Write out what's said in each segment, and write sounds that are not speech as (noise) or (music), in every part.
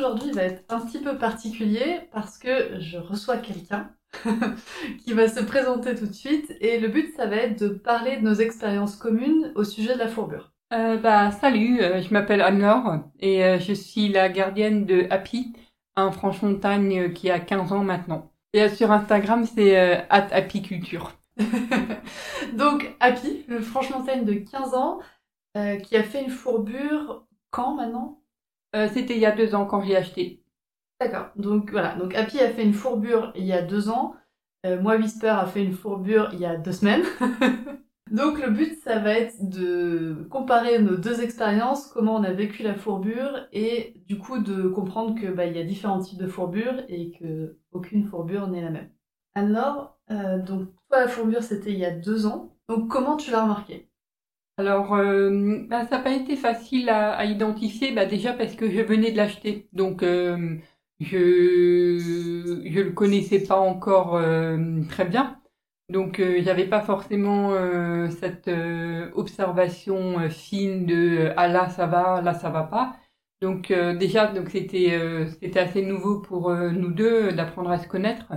d'aujourd'hui va être un petit peu particulier parce que je reçois quelqu'un (laughs) qui va se présenter tout de suite et le but ça va être de parler de nos expériences communes au sujet de la fourbure. Euh, bah salut, euh, je m'appelle Anne-Laure et euh, je suis la gardienne de Happy, un franche-montagne qui a 15 ans maintenant. Et sur Instagram c'est @happyculture. (laughs) Donc Happy, le franche-montagne de 15 ans, qui a fait une fourbure quand maintenant? Euh, c'était il y a deux ans quand j'ai acheté. D'accord. Donc voilà. Donc Happy a fait une fourbure il y a deux ans. Euh, moi, Whisper a fait une fourbure il y a deux semaines. (laughs) Donc le but, ça va être de comparer nos deux expériences, comment on a vécu la fourbure, et du coup de comprendre que bah, y a différents types de fourbures et que aucune fourbure n'est la même. Alors, euh, donc toi la fourbure c'était il y a deux ans. Donc comment tu l'as remarqué? Alors, euh, bah, ça n'a pas été facile à, identifier, bah, déjà parce que je venais de l'acheter. Donc, euh, je ne le connaissais pas encore euh, très bien. Donc, j'avais pas forcément cette observation fine de ah là ça va, là ça va pas. Donc déjà, donc c'était c'était assez nouveau pour nous deux d'apprendre à se connaître.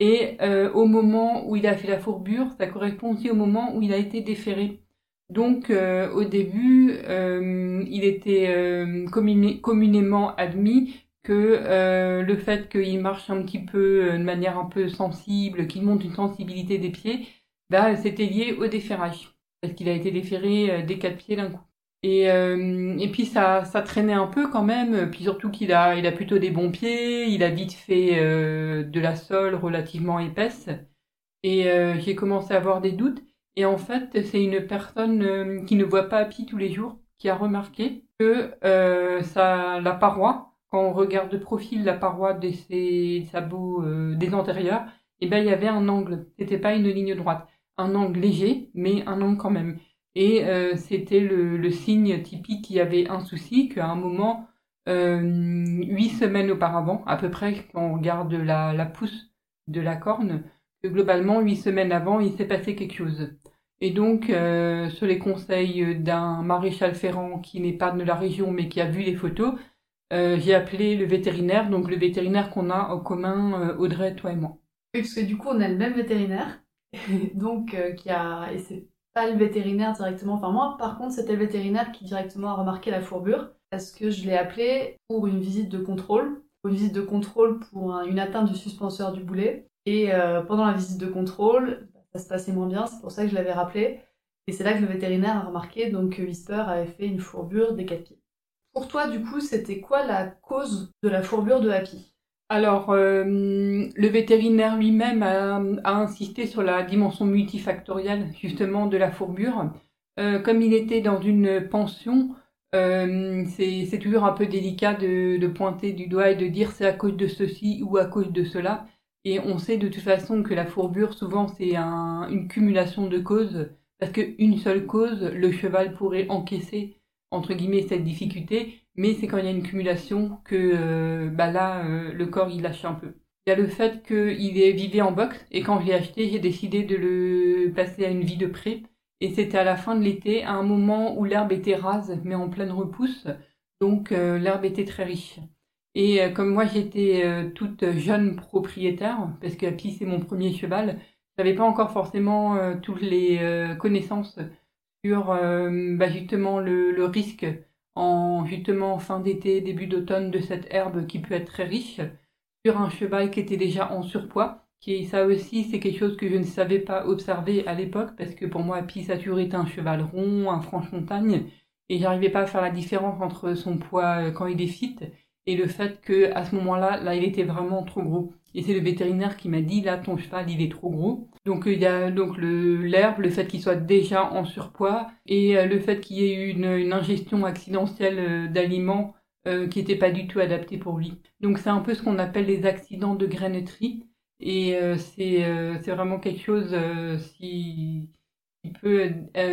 Et au moment où il a fait la fourbure, ça correspond aussi au moment où il a été déféré. Donc euh, au début, euh, il était euh, communément admis que le fait qu'il marche un petit peu de manière un peu sensible, qu'il monte une sensibilité des pieds, bah, c'était lié au déferrage. Parce qu'il a été déféré des quatre pieds d'un coup. Et, et puis ça, ça traînait un peu quand même, puis surtout qu'il a, il a plutôt des bons pieds, il a vite fait de la sole relativement épaisse. Et j'ai commencé à avoir des doutes. Et en fait, c'est une personne euh, qui ne voit pas Happy tous les jours qui a remarqué que euh, ça, la paroi, quand on regarde de profil la paroi de ses sabots euh, des antérieurs, eh ben il y avait un angle. C'était pas une ligne droite, un angle léger, mais un angle quand même. Et euh, c'était le, le, signe typique qu'il y avait un souci, qu'à un moment, huit semaines auparavant, à peu près, quand on regarde la, la pousse de la corne, que globalement, huit semaines avant, il s'est passé quelque chose. Et donc, euh, sur les conseils d'un maréchal ferrant qui n'est pas de la région mais qui a vu les photos, euh, j'ai appelé le vétérinaire, donc le vétérinaire qu'on a en commun, euh, Audrey, toi et moi. Oui, parce que du coup, on a le même vétérinaire, (laughs) donc qui a et c'est pas le vétérinaire directement. Enfin moi, par contre, c'était le vétérinaire qui directement a remarqué la fourbure parce que je l'ai appelé pour une visite de contrôle, une visite de contrôle pour une atteinte du suspenseur du boulet. Et pendant la visite de contrôle, se passait moins bien, c'est pour ça que je l'avais rappelé. Et c'est là que le vétérinaire a remarqué donc que Whisper avait fait une fourbure des quatre pieds. Pour toi, du coup, c'était quoi la cause de la fourbure de Happy? Alors, euh, le vétérinaire lui-même a, insisté sur la dimension multifactorielle justement de la fourbure. Euh, comme il était dans une pension, euh, c'est toujours un peu délicat de, pointer du doigt et de dire c'est à cause de ceci ou à cause de cela. Et on sait de toute façon que la fourbure, souvent, c'est un, une cumulation de causes, parce qu'une seule cause, le cheval pourrait encaisser, entre guillemets, cette difficulté, mais c'est quand il y a une cumulation que euh, bah là, euh, le corps, il lâche un peu. Il y a le fait qu'il vivait en boxe, et quand je l'ai acheté, j'ai décidé de le passer à une vie de près. Et c'était à la fin de l'été, à un moment où l'herbe était rase, mais en pleine repousse, donc euh, l'herbe était très riche. Et euh, comme moi j'étais euh, toute jeune propriétaire, parce que Happy c'est mon premier cheval, j'avais pas encore forcément euh, toutes les connaissances sur bah, justement le, risque en justement fin d'été, début d'automne de cette herbe qui peut être très riche, sur un cheval qui était déjà en surpoids. Qui, ça aussi, c'est quelque chose que je ne savais pas observer à l'époque, parce que pour moi, toujours été un cheval rond, un franche-montagne, et j'arrivais pas à faire la différence entre son poids quand il est fit et le fait que à ce moment-là, là, il était vraiment trop gros. Et c'est le vétérinaire qui m'a dit là, ton cheval, il est trop gros. Donc il y a donc l'herbe, le fait qu'il soit déjà en surpoids et euh, le fait qu'il y ait eu une, ingestion accidentelle euh, d'aliments euh, qui n'était pas du tout adapté pour lui. Donc c'est un peu ce qu'on appelle les accidents de graineterie. Et euh, c'est euh, c'est vraiment quelque chose qui, qui peut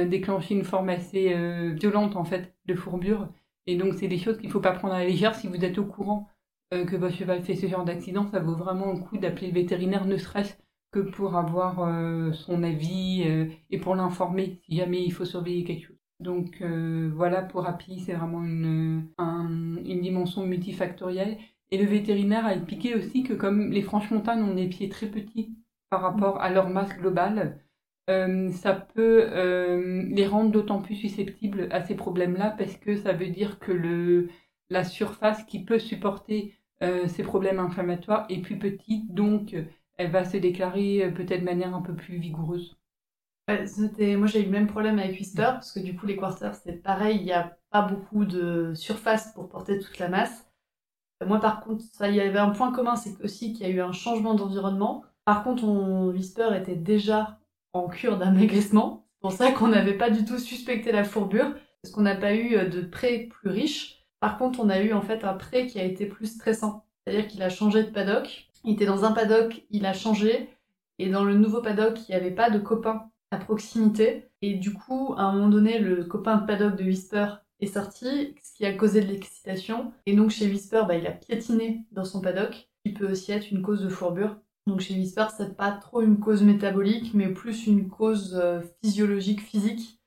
déclencher une forme assez violente en fait de fourbure. Et donc c'est des choses qu'il ne faut pas prendre à la légère si vous êtes au courant que votre cheval fait ce genre d'accident. Ça vaut vraiment le coup d'appeler le vétérinaire, ne serait-ce que pour avoir son avis et pour l'informer si jamais il faut surveiller quelque chose. Donc euh, voilà, pour Happy, c'est vraiment une, une dimension multifactorielle. Et le vétérinaire a expliqué aussi que comme les franches-montagnes ont des pieds très petits par rapport à leur masse globale, euh, ça peut euh, les rendre d'autant plus susceptibles à ces problèmes-là parce que ça veut dire que le, la surface qui peut supporter ces problèmes inflammatoires est plus petite, donc elle va se déclarer peut-être de manière un peu plus vigoureuse moi j'ai eu le même problème avec Whisper, parce que du coup les quarters c'est pareil, il n'y a pas beaucoup de surface pour porter toute la masse. Moi par contre, ça, il y avait un point commun, c'est aussi qu'il y a eu un changement d'environnement. Par contre, on, Whisper était déjà en cure d'amaigrissement. C'est pour ça qu'on n'avait pas du tout suspecté la fourbure, parce qu'on n'a pas eu de pré plus riche. Par contre, on a eu en fait un pré qui a été plus stressant. C'est-à-dire qu'il a changé de paddock. Il était dans un paddock, il a changé. Et dans le nouveau paddock, il n'y avait pas de copains à proximité. Et du coup, à un moment donné, le copain de paddock de Whisper est sorti, ce qui a causé de l'excitation. Et donc chez Whisper, bah, il a piétiné dans son paddock, qui peut aussi être une cause de fourbure. Donc chez Whisper, c'est pas trop une cause métabolique, mais plus une cause euh, physiologique, physique,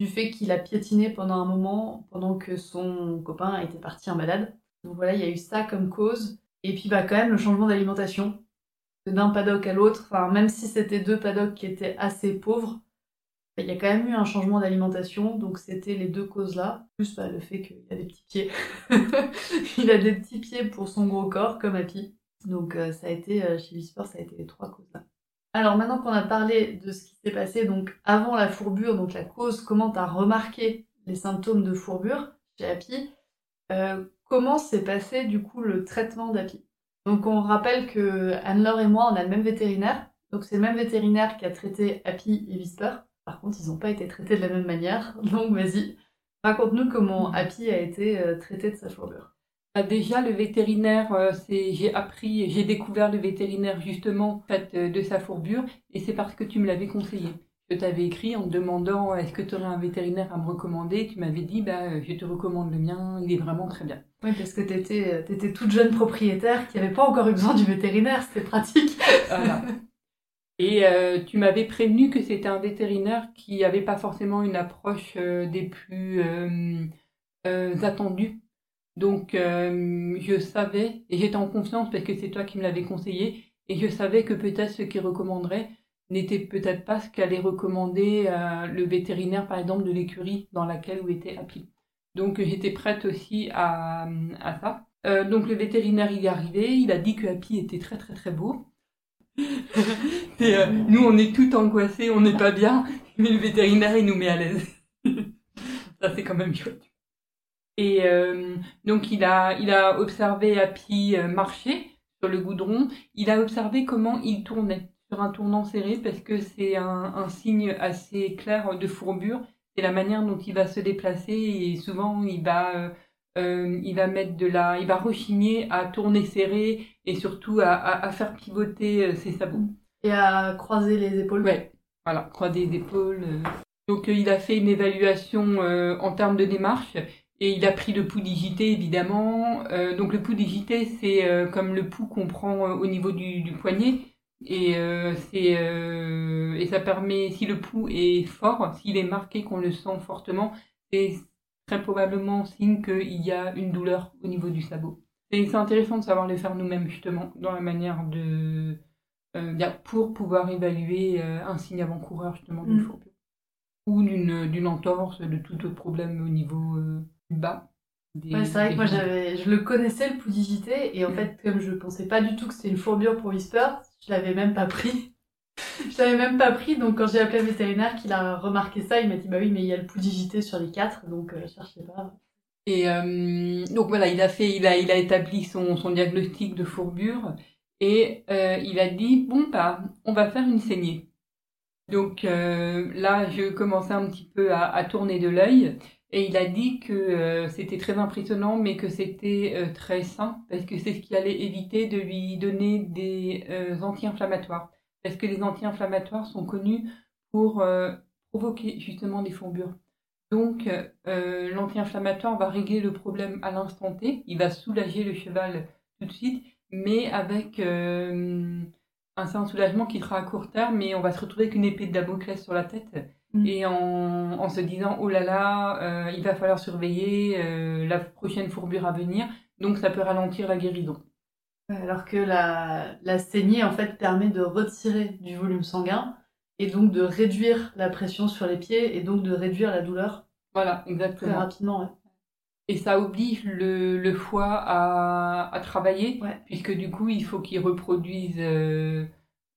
du fait qu'il a piétiné pendant un moment, pendant que son copain était parti en balade. Donc voilà, il y a eu ça comme cause. Et puis bah quand même le changement d'alimentation d'un paddock à l'autre, enfin, même si c'était deux paddocks qui étaient assez pauvres, il y a quand même eu un changement d'alimentation, donc c'était les deux causes-là, plus bah, le fait qu'il a des petits pieds. (laughs) il a des petits pieds pour son gros corps, comme Happy. Donc euh, ça a été, euh, chez Whisper, ça a été les trois causes-là. Alors maintenant qu'on a parlé de ce qui s'est passé donc avant la fourbure, donc la cause, comment tu as remarqué les symptômes de fourbure chez Happy, euh, comment s'est passé du coup le traitement d'Happy? Donc on rappelle que Anne-Laure et moi, on a le même vétérinaire. Donc c'est le même vétérinaire qui a traité Happy et Whisper. Par contre, ils n'ont pas été traités de la même manière. Donc vas-y, raconte-nous comment Happy a été traité de sa fourbure. Bah, déjà, le vétérinaire, euh, c'est j'ai appris, j'ai découvert le vétérinaire justement fait, euh, de sa fourbure, et c'est parce que tu me l'avais conseillé je t'avais écrit en te demandant est-ce que tu aurais un vétérinaire à me recommander? Tu m'avais dit bah, je te recommande le mien, il est vraiment très bien. Oui, parce que tu étais, étais, toute jeune propriétaire qui n'avait pas encore eu besoin du vétérinaire, c'était pratique. (laughs) Voilà. Et euh, tu m'avais prévenu que c'était un vétérinaire qui n'avait pas forcément une approche euh, des plus euh, attendues. Donc je savais, et j'étais en confiance parce que c'est toi qui me l'avais conseillé, et je savais que peut-être ce qu'il recommanderait, n'était peut-être pas ce qu'allait recommander euh, le vétérinaire, par exemple, de l'écurie dans laquelle où était Happy. Donc j'étais prête aussi à, ça. Euh, donc le vétérinaire il est arrivé, il a dit que Happy était très très très beau. (laughs) Et, euh, nous on est tout angoissés, on n'est pas bien, mais le vétérinaire il nous met à l'aise. (laughs) ça c'est quand même chouette. Et donc il a, il a observé Happy marcher sur le goudron, il a observé comment il tournait sur un tournant serré parce que c'est un, signe assez clair de fourbure. C'est la manière dont il va se déplacer et souvent il va, euh, euh, il va mettre de la, il va rechigner à tourner serré et surtout à, faire pivoter euh, ses sabots. Et à croiser les épaules. Ouais, voilà, croiser les épaules. Donc il a fait une évaluation en termes de démarche et il a pris le pouls digité évidemment. donc le pouls digité c'est comme le pouls qu'on prend au niveau du, du poignet. Et, euh, c'est, euh, et ça permet, si le pouls est fort, s'il est marqué, qu'on le sent fortement, c'est très probablement signe qu'il y a une douleur au niveau du sabot. Et c'est intéressant de savoir le faire nous-mêmes, justement, dans la manière de. Euh, pour pouvoir évaluer euh, un signe avant-coureur, justement, d'une mm. Ou d'une, d'une entorse, de tout autre problème au niveau euh, bas. ouais, c'est vrai que moi j'avais, je le connaissais le pouls digité et en mm. fait comme je pensais pas du tout que c'était une fourbure pour Whisper, je l'avais même pas pris. (laughs) je l'avais même pas pris, donc quand j'ai appelé le vétérinaire qu'il a remarqué ça, il m'a dit bah oui, mais il y a le pouls digité sur les quatre, donc euh, je cherchais pas. Et euh, donc voilà, il a fait, il a, il a établi son, son diagnostic de fourbure et euh, il a dit bon bah on va faire une saignée. Donc là, je commençais un petit peu à, à tourner de l'œil Et il a dit que euh, c'était très impressionnant, mais que c'était euh, très sain, parce que c'est ce qui allait éviter de lui donner des euh, anti-inflammatoires. Parce que les anti-inflammatoires sont connus pour provoquer justement des fourbures. Donc, l'anti-inflammatoire va régler le problème à l'instant T, il va soulager le cheval tout de suite, mais avec un certain soulagement qui sera à court terme, mais on va se retrouver avec une épée de Damoclès sur la tête Mm. et en, se disant oh là là, euh, il va falloir surveiller euh, la prochaine fourbure à venir, donc ça peut ralentir la guérison. Alors que la, la saignée en fait permet de retirer du volume sanguin et donc de réduire la pression sur les pieds et donc de réduire la douleur. Voilà, exactement. Très rapidement. Et ça oblige le, le foie à, à travailler, puisque du coup il faut qu'il reproduise euh,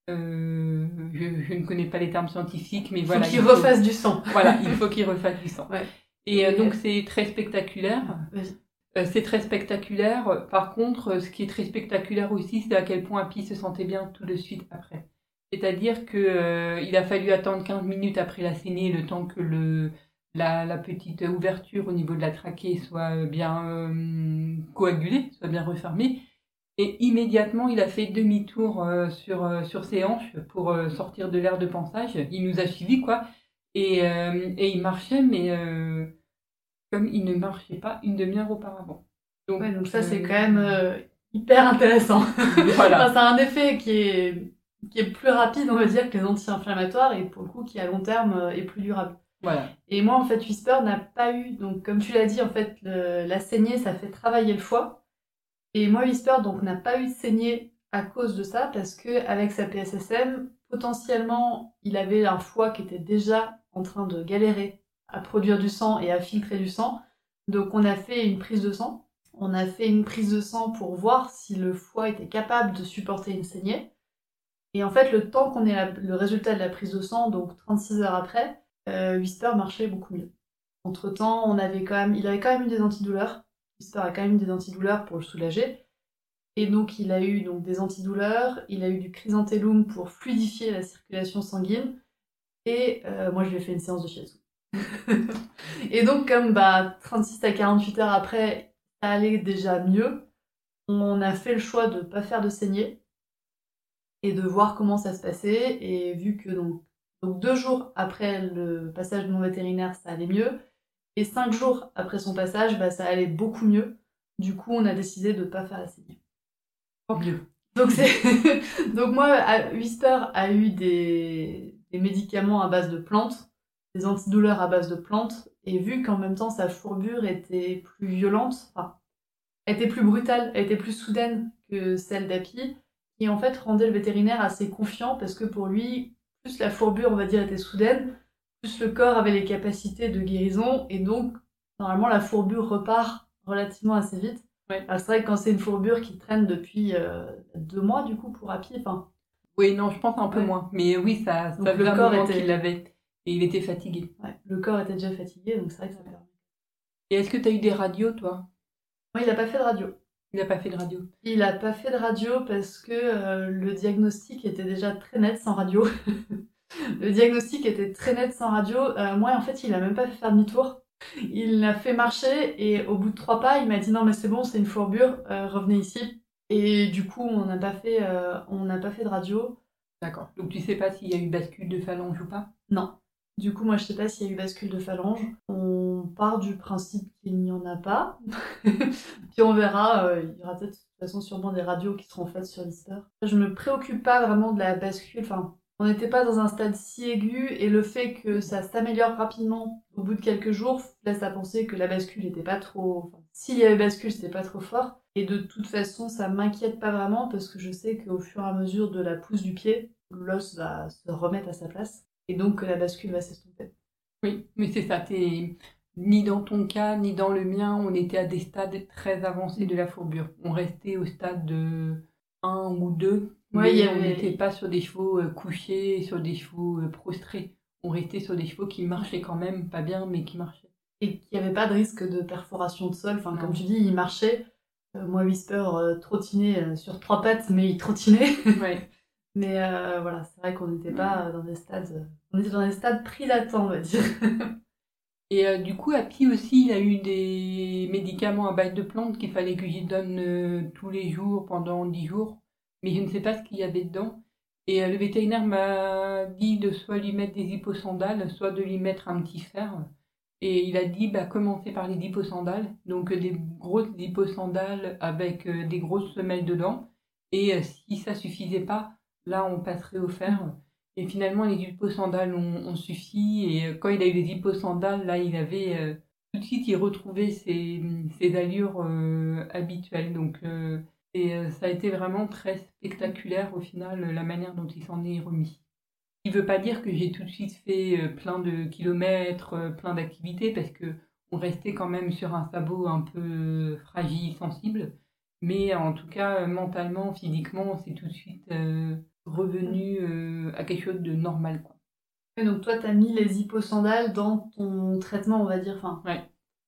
euh, je, ne connais pas les termes scientifiques, mais voilà. il faut qu'il refasse du sang. Voilà, il faut qu'il refasse du sang. Et, euh, donc c'est très spectaculaire. Euh, c'est très spectaculaire. Par contre, ce qui est très spectaculaire aussi, c'est à quel point Pi se sentait bien tout de suite après. C'est-à-dire que il a fallu attendre 15 minutes après la saignée, le temps que le la, la, petite ouverture au niveau de la trachée soit bien coagulée, soit bien refermée. Et immédiatement, il a fait demi-tour euh, sur, euh, sur ses hanches pour euh, sortir de l'air de pensage. Il nous a suivis, quoi. Et, et il marchait, mais comme il ne marchait pas une demi-heure auparavant. Donc, donc ça, c'est quand même hyper intéressant. (laughs) voilà. ça a un effet qui est, qui est plus rapide, on va dire, que les anti-inflammatoires et pour le coup, qui à long terme est plus durable. Voilà. Et moi, en fait, Whisper n'a pas eu, donc comme tu l'as dit, en fait, la saignée, ça fait travailler le foie. Et moi, Whisper donc n'a pas eu de saignée à cause de ça parce que avec sa PSSM, potentiellement, il avait un foie qui était déjà en train de galérer à produire du sang et à filtrer du sang. Donc on a fait une prise de sang. On a fait une prise de sang pour voir si le foie était capable de supporter une saignée. Et en fait, le temps qu'on ait le résultat de la prise de sang, donc 36 heures après, euh, Whisper marchait beaucoup mieux. Entre temps, on avait quand même, il avait quand même eu des antidouleurs. Whisper a quand même des antidouleurs pour le soulager. Et donc il a eu donc des antidouleurs, il a eu du chrysanthellum pour fluidifier la circulation sanguine. Et euh, moi je lui ai fait une séance de shiatsu. (laughs) et donc comme bah 36 à 48 heures après, ça allait déjà mieux, on a fait le choix de ne pas faire de saignée et de voir comment ça se passait. Et vu que donc, donc deux jours après le passage de mon vétérinaire, ça allait mieux. Et cinq jours après son passage, bah, ça allait beaucoup mieux. Du coup, on a décidé de ne pas faire la saignée. Oh mieux. Donc, (laughs) Donc moi, Whisper a eu des... médicaments à base de plantes, des antidouleurs à base de plantes, et vu qu'en même temps sa fourbure était plus violente, enfin, était plus brutale, était plus soudaine que celle d'Api, qui en fait rendait le vétérinaire assez confiant parce que pour lui, plus la fourbure, on va dire, était soudaine, plus le corps avait les capacités de guérison et donc normalement la fourbure repart relativement assez vite. Ouais. c'est vrai que quand c'est une fourbure qui traîne depuis euh, deux mois du coup pour Happy, enfin. Oui, non, je pense un peu moins. Mais oui, ça, ça le corps était... qu'il l'avait. Et il était fatigué. Ouais, le corps était déjà fatigué, donc c'est vrai que ça permet. Et est-ce que tu as eu des radios, toi? Oui, il n'a pas fait de radio. Il n'a pas fait de radio. Il n'a pas fait de radio parce que euh, le diagnostic était déjà très net sans radio. (laughs) Le diagnostic était très net sans radio. Euh, moi, en fait, il a même pas fait faire demi-tour. Il l'a fait marcher et au bout de trois pas, il m'a dit non mais c'est bon, c'est une fourbure, euh, revenez ici. Et du coup, on n'a pas fait, euh, on n'a pas fait de radio. D'accord. Donc tu sais pas s'il y a eu bascule de phalange ou pas? Non. Du coup, moi, je sais pas s'il y a eu bascule de phalange. On part du principe qu'il n'y en a pas. (laughs) Puis on verra. il y aura peut-être de toute façon sûrement des radios qui seront faites sur l'histoire. Je me préoccupe pas vraiment de la bascule. Enfin, on n'était pas dans un stade si aigu et le fait que ça s'améliore rapidement au bout de quelques jours laisse à penser que la bascule n'était pas trop. S'il y avait bascule, c'était pas trop fort. Et de toute façon, ça m'inquiète pas vraiment parce que je sais qu'au fur et à mesure de la pousse du pied, l'os va se remettre à sa place et donc que la bascule va s'estomper. Oui, mais c'est ça. Ni dans ton cas, ni dans le mien, on était à des stades très avancés de la fourbure. On restait au stade de 1 ou 2 oui, on n'était pas sur des chevaux euh, couchés, sur des chevaux euh, prostrés. On restait sur des chevaux qui marchaient quand même, pas bien, mais qui marchaient. Et qui avait pas de risque de perforation de sol. Enfin, comme tu dis, il marchait. Euh, moi, Whisper trottinait sur trois pattes, mais il trottinait. (laughs) Ouais. (laughs) mais voilà, c'est vrai qu'on n'était pas dans des stades. On était dans des stades pris à temps, on va dire. (laughs) Et euh, du coup, Happy aussi, il a eu des médicaments à base de plantes qu'il fallait que j'y donne euh, tous les jours pendant 10 jours. Mais je ne sais pas ce qu'il y avait dedans. Et euh, le vétérinaire m'a dit de soit lui mettre des hyposandales, soit de lui mettre un petit fer. Et il a dit, bah, commencer par les hyposandales. Donc des grosses hyposandales avec des grosses semelles dedans. Et si ça suffisait pas, là, on passerait au fer. Et finalement, les hyposandales ont, suffi. Et euh, quand il a eu les hyposandales, là, il avait euh, tout de suite, il retrouvait ses, ses allures euh, habituelles. Donc, et ça a été vraiment très spectaculaire au final, la manière dont il s'en est remis. Ce qui ne veut pas dire que j'ai tout de suite fait plein de kilomètres, plein d'activités, parce que on restait quand même sur un sabot un peu fragile, sensible. Mais en tout cas, mentalement, physiquement, c'est tout de suite revenu euh, à quelque chose de normal. Quoi. donc toi, tu as mis les hyposandales dans ton traitement, on va dire. Enfin, ouais.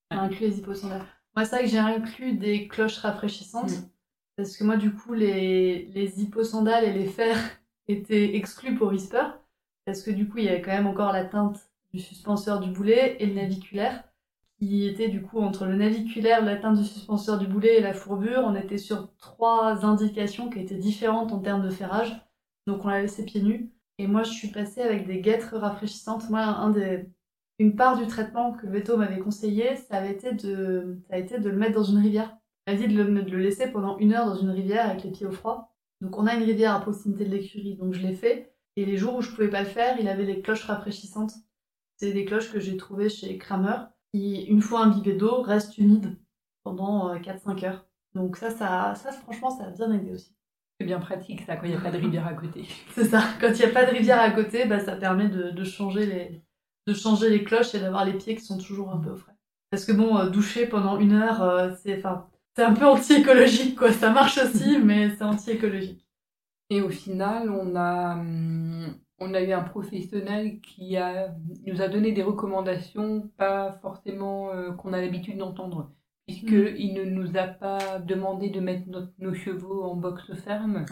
Tu as inclus les hyposandales. Moi, c'est vrai que j'ai inclus des cloches rafraîchissantes. Mm. Parce que moi, du coup, les, les hyposandales et les fers (laughs) étaient exclus pour Whisper. Parce que du coup, il y avait quand même encore la teinte du suspenseur du boulet et le naviculaire qui était du coup entre le naviculaire, l'atteinte du suspenseur du boulet et la fourbure. On était sur trois indications qui étaient différentes en termes de ferrage. Donc on l'a laissé pieds nus. Et moi, je suis passée avec des guêtres rafraîchissantes. Moi, une part du traitement que Veto m'avait conseillé, ça avait été de, ça a été de le mettre dans une rivière. Dit de le... de le laisser pendant une heure dans une rivière avec les pieds au froid. Donc on a une rivière à proximité de l'écurie, donc je l'ai fait. Et les jours où je pouvais pas le faire, il avait des cloches rafraîchissantes. C'est des cloches que j'ai trouvées chez Kramer, qui, une fois imbibées d'eau, restent humides pendant 4-5 euh, heures. Donc ça, ça, ça, franchement, ça a bien aidé aussi. C'est bien pratique ça quand il n'y a pas de rivière à côté. (laughs) c'est ça, quand il n'y a pas de rivière à côté, bah, ça permet de, changer les, de changer les cloches et d'avoir les pieds qui sont toujours un peu au frais. Parce que bon, euh, doucher pendant une heure, euh, c'est enfin, c'est un peu anti-écologique quoi. Ça marche aussi, (laughs) mais c'est anti-écologique. Et au final, on a, hum, on a eu un professionnel qui a, nous a donné des recommandations, pas forcément euh, qu'on a l'habitude d'entendre puisqu'il mm. ne nous a pas demandé de mettre nos chevaux en boxe ferme,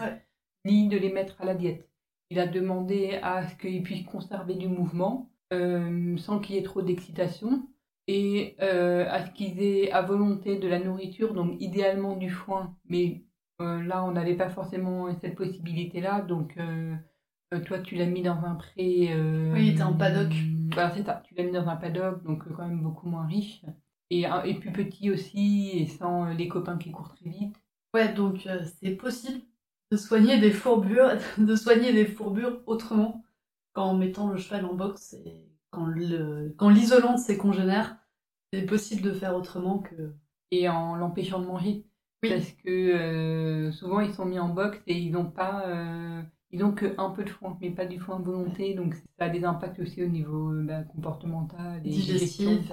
ni de les mettre à la diète. Il a demandé à ce qu'ils puissent conserver du mouvement euh, sans qu'il y ait trop d'excitation et euh, à ce qu'ils aient à volonté de la nourriture, donc idéalement du foin, mais euh, là on n'avait pas forcément cette possibilité-là, donc toi tu l'as mis dans un pré. oui, il était en paddock. Bah, c'est ça, tu l'as mis dans un paddock, donc quand même beaucoup moins riche et, et plus petit aussi, et sans euh, les copains qui courent très vite. Ouais, donc euh, c'est possible de soigner des fourbures, (laughs) de soigner des fourbures autrement qu'en mettant le cheval en boxe et qu'en l'isolant de ses congénères. C'est possible de faire autrement que. Et en l'empêchant de manger. Oui. Parce que euh, souvent ils sont mis en boxe et ils n'ont pas. ils ont que un peu de foin, mais pas du foin volonté, donc ça a des impacts aussi au niveau bah, comportemental et digestif.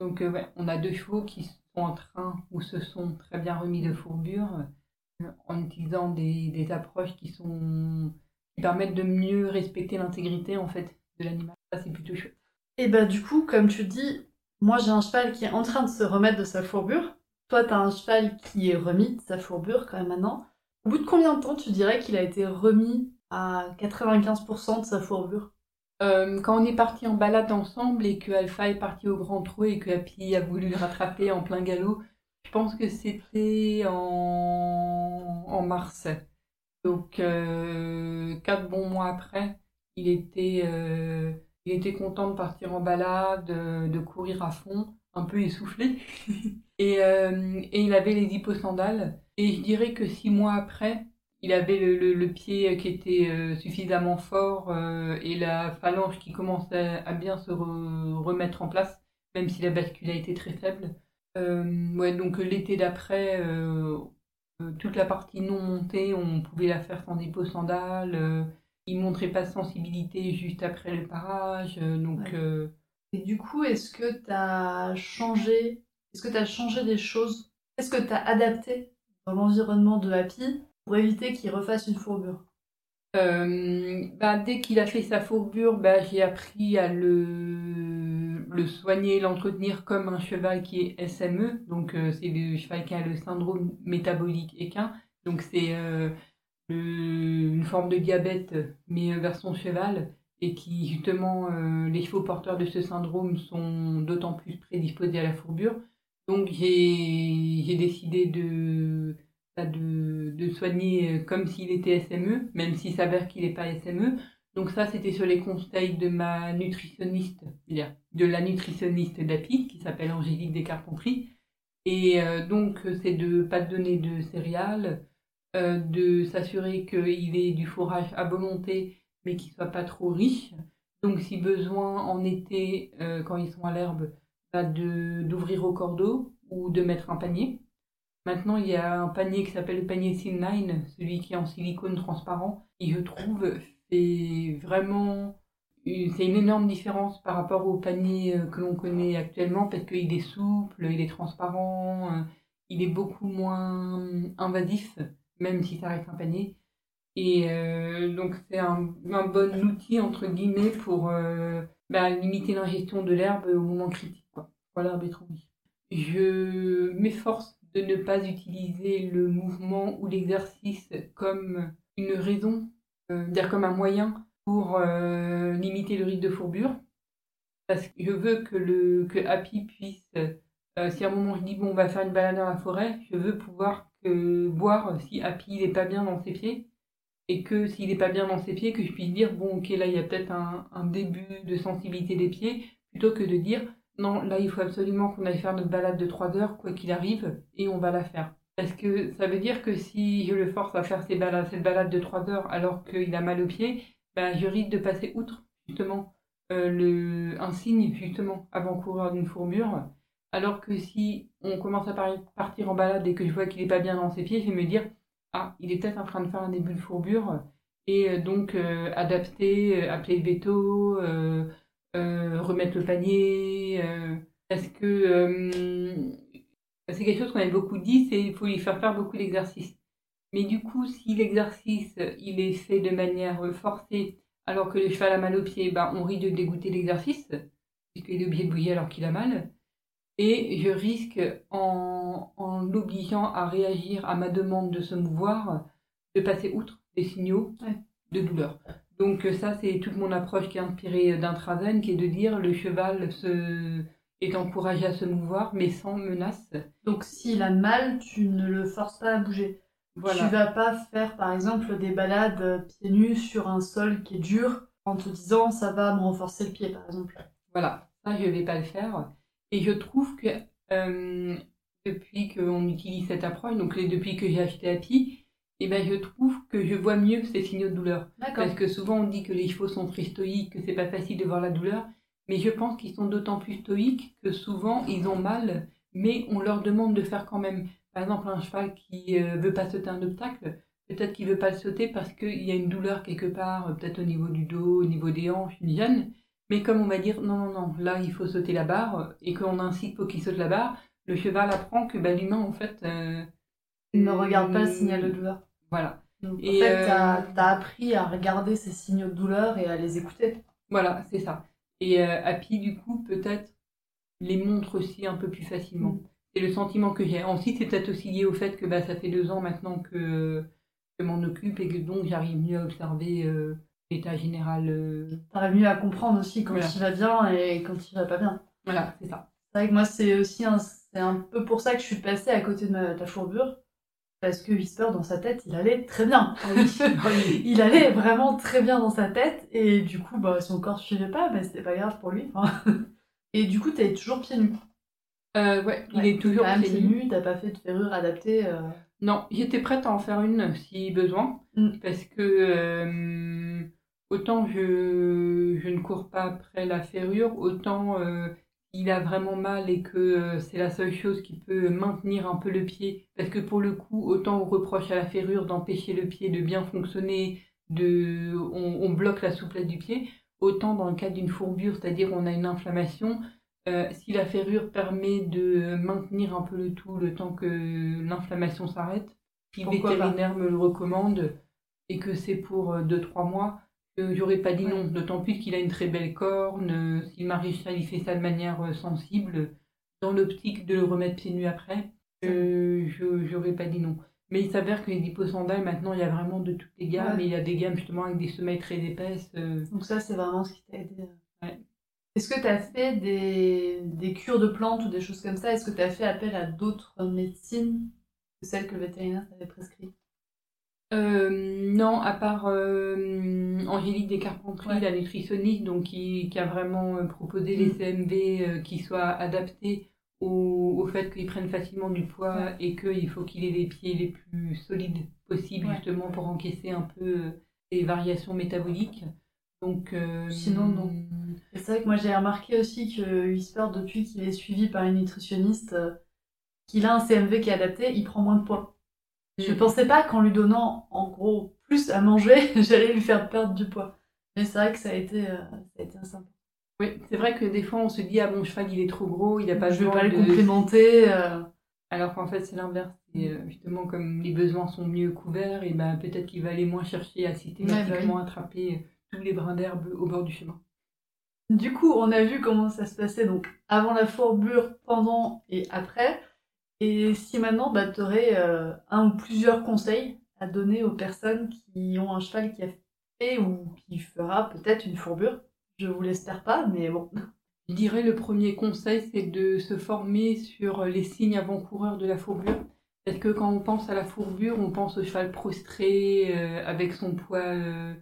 Donc euh, on a deux chevaux qui sont en train ou se sont très bien remis de fourbure euh, en utilisant des, approches qui sont qui permettent de mieux respecter l'intégrité en fait de l'animal. C'est plutôt chouette. Et bah du coup, comme tu dis, moi j'ai un cheval qui est en train de se remettre de sa fourbure. Toi t'as un cheval qui est remis de sa fourbure quand même maintenant. Au bout de combien de temps tu dirais qu'il a été remis à 95% de sa fourbure? Euh, quand on est parti en balade ensemble et que Alpha est parti au grand trou et que Happy a voulu le rattraper en plein galop, je pense que c'était en... mars. Donc euh, quatre bons mois après, il était, euh, il était content de partir en balade, de courir à fond, un peu essoufflé. (laughs) et, et il avait les hyposandales. Et je dirais que six mois après, il avait le, pied qui était euh, suffisamment fort euh, et la phalange qui commençait à bien se remettre en place, même si la bascule a été très faible. Euh, ouais, donc l'été d'après, toute la partie non montée, on pouvait la faire sans dépôt sandales. Il montrait pas de sensibilité juste après le parage. donc, Et du coup, est-ce que tu as changé Est-ce que tu as changé des choses? Est-ce que tu as adapté dans l'environnement de Happy pour éviter qu'il refasse une fourbure euh, bah, Dès qu'il a fait sa fourbure, bah, j'ai appris à le, le soigner, l'entretenir comme un cheval qui est SME. Donc, euh, c'est le cheval qui a le syndrome métabolique équin. Donc, c'est euh, une forme de diabète, mais vers son cheval. et qui justement les chevaux porteurs de ce syndrome sont d'autant plus prédisposés à la fourbure. Donc j'ai décidé de, de, de soigner comme s'il était SME, même s'il s'avère qu'il n'est pas SME. Donc ça, c'était sur les conseils de ma nutritionniste, de la nutritionniste d'API, qui s'appelle Angélique Descarpentries. Et euh, donc, c'est de pas donner de céréales, euh, de s'assurer qu'il ait du fourrage à volonté, mais qu'il soit pas trop riche. Donc, si besoin, en été, euh, quand ils sont à l'herbe, bah, d'ouvrir au cordeau ou de mettre un panier. Maintenant, il y a un panier qui s'appelle le panier Sinline, celui qui est en silicone transparent, et je trouve c'est vraiment c'est une énorme différence par rapport au panier euh, que l'on connaît actuellement parce qu'il est souple, il est transparent, il est beaucoup moins invasif, même si ça reste un panier. Et euh, donc c'est un, bon outil entre guillemets pour bah, limiter l'ingestion de l'herbe au moment critique, quoi, quand l'herbe est trop. Je m'efforce de ne pas utiliser le mouvement ou l'exercice comme une raison euh, dire comme un moyen pour euh, limiter le risque de fourbure. Parce que je veux que, le, que Happy puisse, euh, si à un moment je dis bon on va faire une balade dans la forêt, je veux pouvoir voir si Happy n'est pas bien dans ses pieds et que s'il n'est pas bien dans ses pieds, que je puisse dire bon ok là il y a peut-être un, début de sensibilité des pieds, plutôt que de dire non là il faut absolument qu'on aille faire notre balade de 3 heures quoi qu'il arrive et on va la faire. Parce que ça veut dire que si je le force à faire cette balade de 3 heures alors qu'il a mal au pied, ben, je risque de passer outre justement euh, le, un signe justement avant-coureur d'une fourbure. Alors que si on commence à partir en balade et que je vois qu'il n'est pas bien dans ses pieds, je vais me dire Ah, il est peut-être en train de faire un début de fourbure. Et euh, donc euh, adapter, appeler le veto, remettre le panier. parce que c'est quelque chose qu'on a beaucoup dit, c'est qu'il faut lui faire faire beaucoup d'exercices. Mais du coup, si l'exercice il est fait de manière forcée, alors que le cheval a mal au pied, ben, on risque de dégoûter l'exercice, puisqu'il est obligé de bouger alors qu'il a mal. Et je risque, en, en l'obligeant à réagir à ma demande de se mouvoir, de passer outre des signaux de douleur. Donc ça, c'est toute mon approche qui est inspirée d'intrazen, qui est de dire le cheval se est encouragé à se mouvoir, mais sans menace. Donc s'il a mal, tu ne le forces pas à bouger. Voilà. Tu vas pas faire par exemple des balades pieds nus sur un sol qui est dur en te disant ça va me renforcer le pied par exemple. Voilà, ça je vais pas le faire. Et je trouve que euh, depuis qu'on utilise cette approche, donc depuis que j'ai acheté Happy, et eh ben je trouve que je vois mieux ces signaux de douleur. Parce que souvent on dit que les chevaux sont très stoïques, que c'est pas facile de voir la douleur. Mais je pense qu'ils sont d'autant plus stoïques que souvent ils ont mal, mais on leur demande de faire quand même. Par exemple, un cheval qui euh, veut pas sauter un obstacle, peut-être qu'il veut pas le sauter parce qu'il y a une douleur quelque part, euh, peut-être au niveau du dos, au niveau des hanches, une gêne. Mais comme on va dire non, non, non, là il faut sauter la barre et qu'on incite pour qu'il saute la barre, le cheval apprend que bah, l'humain en fait. Euh, ne regarde pas le signal de douleur. Voilà. et en fait, tu as, appris à regarder ces signaux de douleur et à les écouter. Voilà, c'est ça. Et euh, Happy, du coup, peut-être les montre aussi un peu plus facilement. Mm. C'est le sentiment que j'ai. Ensuite, c'est peut-être aussi lié au fait que bah, ça fait deux ans maintenant que je m'en occupe et que donc j'arrive mieux à observer euh, l'état général. Euh... T'arrives mieux à comprendre aussi quand il va bien et quand il va pas bien. Voilà, c'est ça. C'est vrai que moi, c'est aussi un, c'est un peu pour ça que je suis passée à côté de ma, ta fourbure parce que Whisper dans sa tête il allait très bien ah (laughs) il allait vraiment très bien dans sa tête et du coup bah son corps suivait pas mais c'était pas grave pour lui (laughs) et du coup t'es toujours pieds nus? Euh, ouais, il est toujours pieds nus t'as pas fait de ferrure adaptée euh... non j'étais prête à en faire une si besoin mm. parce que euh, autant je, je ne cours pas après la ferrure autant euh, il a vraiment mal et que euh, c'est la seule chose qui peut maintenir un peu le pied, parce que pour le coup, autant on reproche à la ferrure d'empêcher le pied de bien fonctionner, de, on, bloque la souplesse du pied, autant dans le cas d'une fourbure, c'est-à-dire on a une inflammation, euh, si la ferrure permet de maintenir un peu le tout le temps que l'inflammation s'arrête, si le vétérinaire me le recommande et que c'est pour 2-3 euh, mois, j'aurais pas dit non, d'autant plus qu'il a une très belle corne. Euh, si le maréchal il fait ça de manière euh, sensible, dans l'optique de le remettre pieds nus après, euh, je j'aurais pas dit non. Mais il s'avère que les hipposandales, maintenant, il y a vraiment de toutes les gammes. Ouais. Et il y a des gammes justement avec des semelles très épaisses. euh, Donc ça, c'est vraiment ce qui t'a aidé. Ouais. Est-ce que tu as fait des, des cures de plantes ou des choses comme ça? Est-ce que tu as fait appel à d'autres médecines que celles que le vétérinaire t'avait prescrites? Euh, non, à part euh, Angélique Descarpentries, Ouais. la nutritionniste, donc qui, qui a vraiment euh, proposé les Mm. CMV euh, qui soient adaptés au, au fait qu'ils prennent facilement du poids Ouais. et qu'il faut qu'il ait les pieds les plus solides possibles Ouais. justement pour encaisser un peu les variations métaboliques. Donc, Sinon, non. C'est vrai que moi j'ai remarqué aussi que Whisper, depuis qu'il est suivi par une nutritionniste, qu'il a un CMV qui est adapté, il prend moins de poids. Je Mm. pensais pas qu'en lui donnant en gros plus à manger, (laughs) j'allais lui faire perdre du poids. Mais c'est vrai que ça a été, euh, ça a été important. Oui, c'est vrai que des fois on se dit ah mon cheval il est trop gros, il n'a pas je vais besoin pas le complémenter. euh, Alors qu'en fait, c'est l'inverse. Euh, justement comme les besoins sont mieux couverts, et ben peut-être qu'il va aller moins chercher à systématiquement attraper euh, tous les brins d'herbe au bord du chemin. Du coup, on a vu comment ça se passait donc avant la fourbure, pendant et après. Et si maintenant, bah, tu aurais un ou plusieurs conseils à donner aux personnes qui ont un cheval qui a fait ou qui fera peut-être une fourbure, je vous l'espère pas, mais bon. Je dirais le premier conseil, c'est de se former sur les signes avant-coureurs de la fourbure. Parce que quand on pense à la fourbure, on pense au cheval prostré euh, avec son poids euh,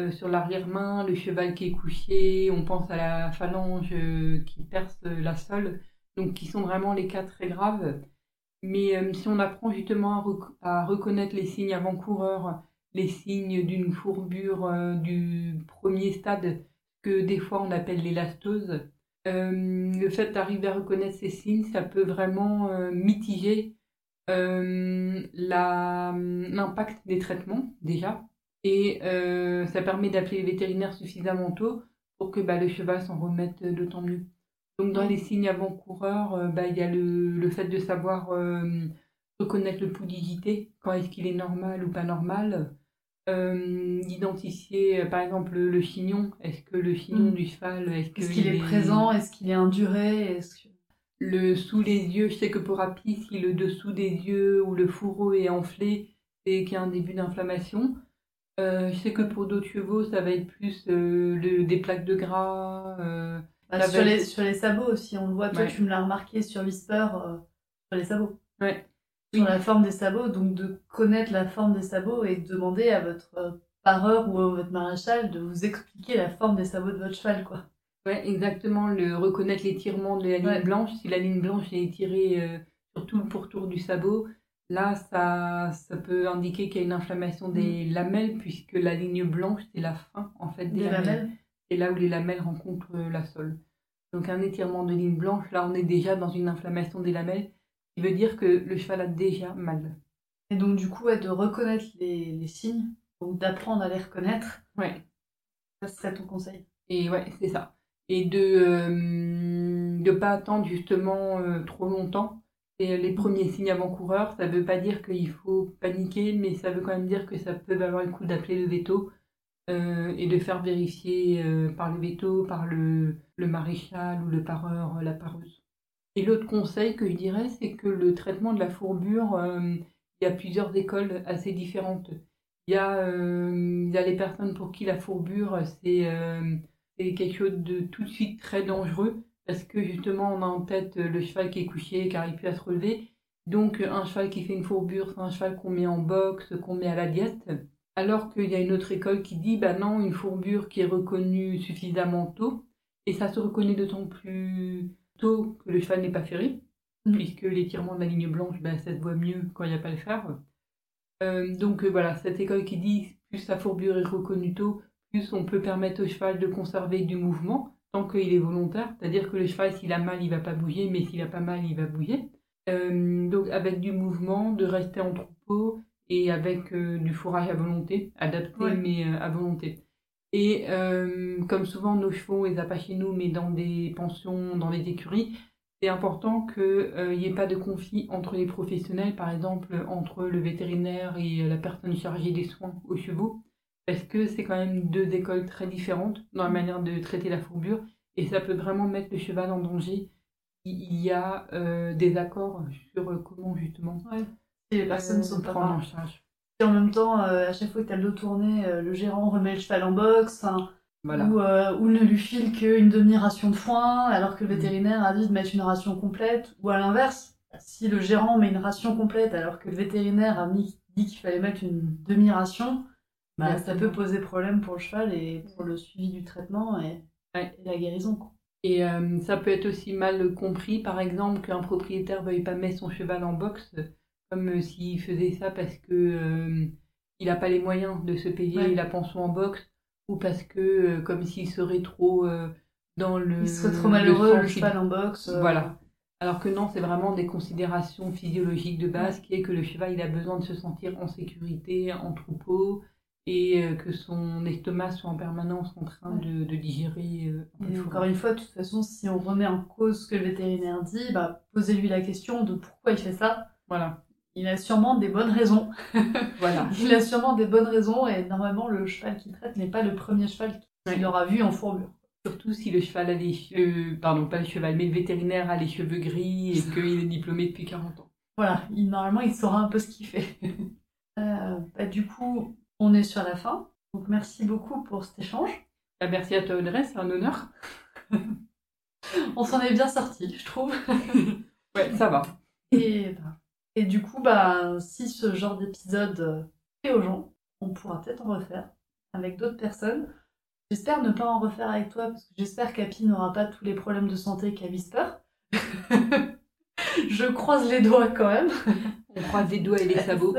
euh, sur l'arrière-main, le cheval qui est couché, on pense à la phalange euh, qui perce la sole, donc qui sont vraiment les cas très graves. Mais euh, si on apprend justement à, rec- à reconnaître les signes avant-coureurs, les signes d'une fourbure euh, du premier stade, que des fois on appelle l'élastose, euh, le fait d'arriver à reconnaître ces signes, ça peut vraiment euh, mitiger la- l'impact des traitements déjà. Et ça permet d'appeler les vétérinaires suffisamment tôt pour que bah, le cheval s'en remette d'autant mieux. Donc dans les signes avant-coureurs, euh, bah, il y a le, le fait de savoir euh, reconnaître le pouls digité, quand est-ce qu'il est normal ou pas normal. Euh, d'identifier euh, par exemple le, chignon. Est-ce que le chignon Mm. du cheval, est-ce qu'il qu'il est présent? Est-ce qu'il est induré Est-ce que... le sous les yeux, je sais que pour Happy, si le dessous des yeux ou le fourreau est enflé, c'est qu'il y a un début d'inflammation. Je sais que pour d'autres chevaux, ça va être plus le, des plaques de gras. Bah, sur, les, sur les sabots aussi, on le voit. Toi, Ouais. tu me l'as remarqué sur Whisper, euh, sur les sabots. Ouais. Sur Oui. la forme des sabots, donc de connaître la forme des sabots et de demander à votre euh, pareur ou à votre maréchal de vous expliquer la forme des sabots de votre cheval, quoi. Ouais, exactement, le reconnaître l'étirement de la ligne Ouais. blanche. Si la ligne blanche est étirée euh, sur tout le pourtour du sabot, là, ça, ça peut indiquer qu'il y a une inflammation des lamelles, puisque la ligne blanche, c'est la fin, en fait, des, Des lamelles. lamelles. C'est là où les lamelles rencontrent euh, la sole. Donc un étirement de ligne blanche, là, on est déjà dans une inflammation des lamelles, qui veut dire que le cheval a déjà mal. Et donc, du coup, ouais, de reconnaître les, les signes, donc d'apprendre à les reconnaître, Ouais. ça serait ton conseil. Et ouais, c'est ça. Et de ne de pas attendre justement euh, trop longtemps. Et les premiers signes avant-coureurs, ça veut pas dire qu'il faut paniquer, mais ça veut quand même dire que ça peut valoir le coup d'appeler le veto euh, et de faire vérifier euh, par le veto, par le, maréchal ou le pareur, euh, la pareuse. Et l'autre conseil que je dirais, c'est que le traitement de la fourbure, il y a plusieurs écoles assez différentes. Il y a, il y a les personnes pour qui la fourbure, c'est c'est quelque chose de tout de suite très dangereux parce que justement on a en tête le cheval qui est couché, qui n'arrive plus à se relever. Donc un cheval qui fait une fourbure, c'est un cheval qu'on met en boxe, qu'on met à la diète. Alors qu'il y a une autre école qui dit, bah non, une fourbure qui est reconnue suffisamment tôt, et ça se reconnaît d'autant plus tôt que le cheval n'est pas ferré, Mm. puisque l'étirement de la ligne blanche, bah, ça se voit mieux quand il n'y a pas le fer. Euh, donc euh, voilà, cette école qui dit, plus la fourbure est reconnue tôt, plus on peut permettre au cheval de conserver du mouvement tant qu'il est volontaire. C'est-à-dire que le cheval, s'il a mal, il va pas bouger, mais s'il a pas mal, il va bouger. Euh, donc avec du mouvement, de rester en troupeau et avec euh, du fourrage à volonté, adapté Ouais. mais euh, à volonté. Et euh, comme souvent nos chevaux, a pas chez nous, mais dans des pensions, dans les écuries, c'est important qu'il n'y ait pas de conflit entre les professionnels, par exemple entre le vétérinaire et la personne chargée des soins aux chevaux parce que c'est quand même deux écoles très différentes dans la manière de traiter la fourbure et ça peut vraiment mettre le cheval en danger. Il y a euh, des accords sur euh, comment justement. Si les personnes euh, sont pas en charge. Et en même temps, euh, à chaque fois que t'as le dos tourné, euh, le gérant remet le cheval en boxe, hein, Voilà. ou, euh, ou ne lui file qu'une demi-ration de foin, alors que le Mm. vétérinaire a dit de mettre une ration complète, ou à l'inverse, si le gérant met une ration complète alors que le vétérinaire a mis- dit qu'il fallait mettre une demi-ration, bah, ça peut poser problème pour le cheval et pour le suivi du traitement et, Ouais. et la guérison. quoi. Et euh, ça peut être aussi mal compris, par exemple, qu'un propriétaire veuille pas mettre son cheval en boxe, comme euh, s'il faisait ça parce que euh, il n'a pas les moyens de se payer Ouais. la pension en boxe, ou parce que euh, comme s'il serait trop euh, dans le Il serait trop malheureux, le cheval en boxe. Voilà. Alors que non, c'est vraiment des considérations physiologiques de base, qui est que le cheval il a besoin de se sentir en sécurité, en troupeau, et que son estomac soit en permanence en train Ouais. de, de digérer. un peu Et de encore une fois, de toute façon, si on remet en cause ce que le vétérinaire dit, bah, posez-lui la question de pourquoi il fait ça. Voilà, Il a sûrement des bonnes raisons. (laughs) voilà. Il a sûrement des bonnes raisons et normalement, le cheval qu'il traite n'est pas le premier cheval qu'il aura vu en fourbure. Surtout si le cheval a les cheveux, pardon, pas le cheval, mais le vétérinaire a les cheveux gris et (laughs) qu'il est diplômé depuis 40 ans. Voilà, il, normalement, il saura un peu ce qu'il fait. (laughs) Euh, bah, du coup, on est sur la fin. Donc, merci beaucoup pour cet échange. Ah, merci à toi Audrey, c'est un honneur. On s'en est bien sorti, je trouve. Ouais, ça va. Et, bah, et du coup, bah, si ce genre d'épisode euh, plaît aux gens, on pourra peut-être en refaire avec d'autres personnes. J'espère ne pas en refaire avec toi, parce que j'espère qu'Api n'aura pas tous les problèmes de santé qu'a Whisper. (laughs) Je croise les doigts quand même. On croise les doigts et les sabots.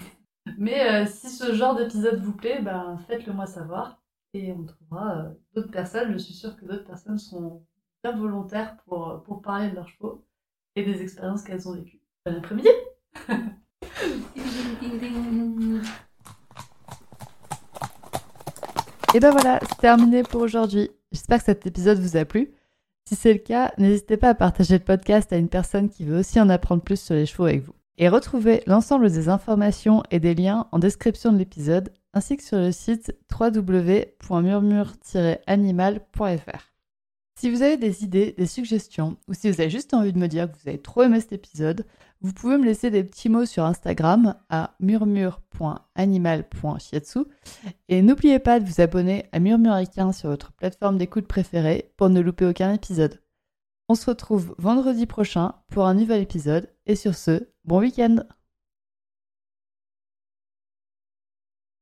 (laughs) Mais euh, si ce genre d'épisode vous plaît, ben, faites-le moi savoir. Et on trouvera euh, d'autres personnes. Je suis sûre que d'autres personnes sont bien volontaires pour, pour parler de leurs chevaux et des expériences qu'elles ont vécues. Bon après-midi Et ben voilà, c'est terminé pour aujourd'hui. J'espère que cet épisode vous a plu. Si c'est le cas, n'hésitez pas à partager le podcast à une personne qui veut aussi en apprendre plus sur les chevaux avec vous. Et retrouvez l'ensemble des informations et des liens en description de l'épisode, ainsi que sur le site www.murmure-animal.fr. Si vous avez des idées, des suggestions, ou si vous avez juste envie de me dire que vous avez trop aimé cet épisode, vous pouvez me laisser des petits mots sur Instagram à murmure.animal.shiatsu et n'oubliez pas de vous abonner à Murmuricain sur votre plateforme d'écoute préférée pour ne louper aucun épisode. On se retrouve vendredi prochain pour un nouvel épisode. Et sur ce, bon week-end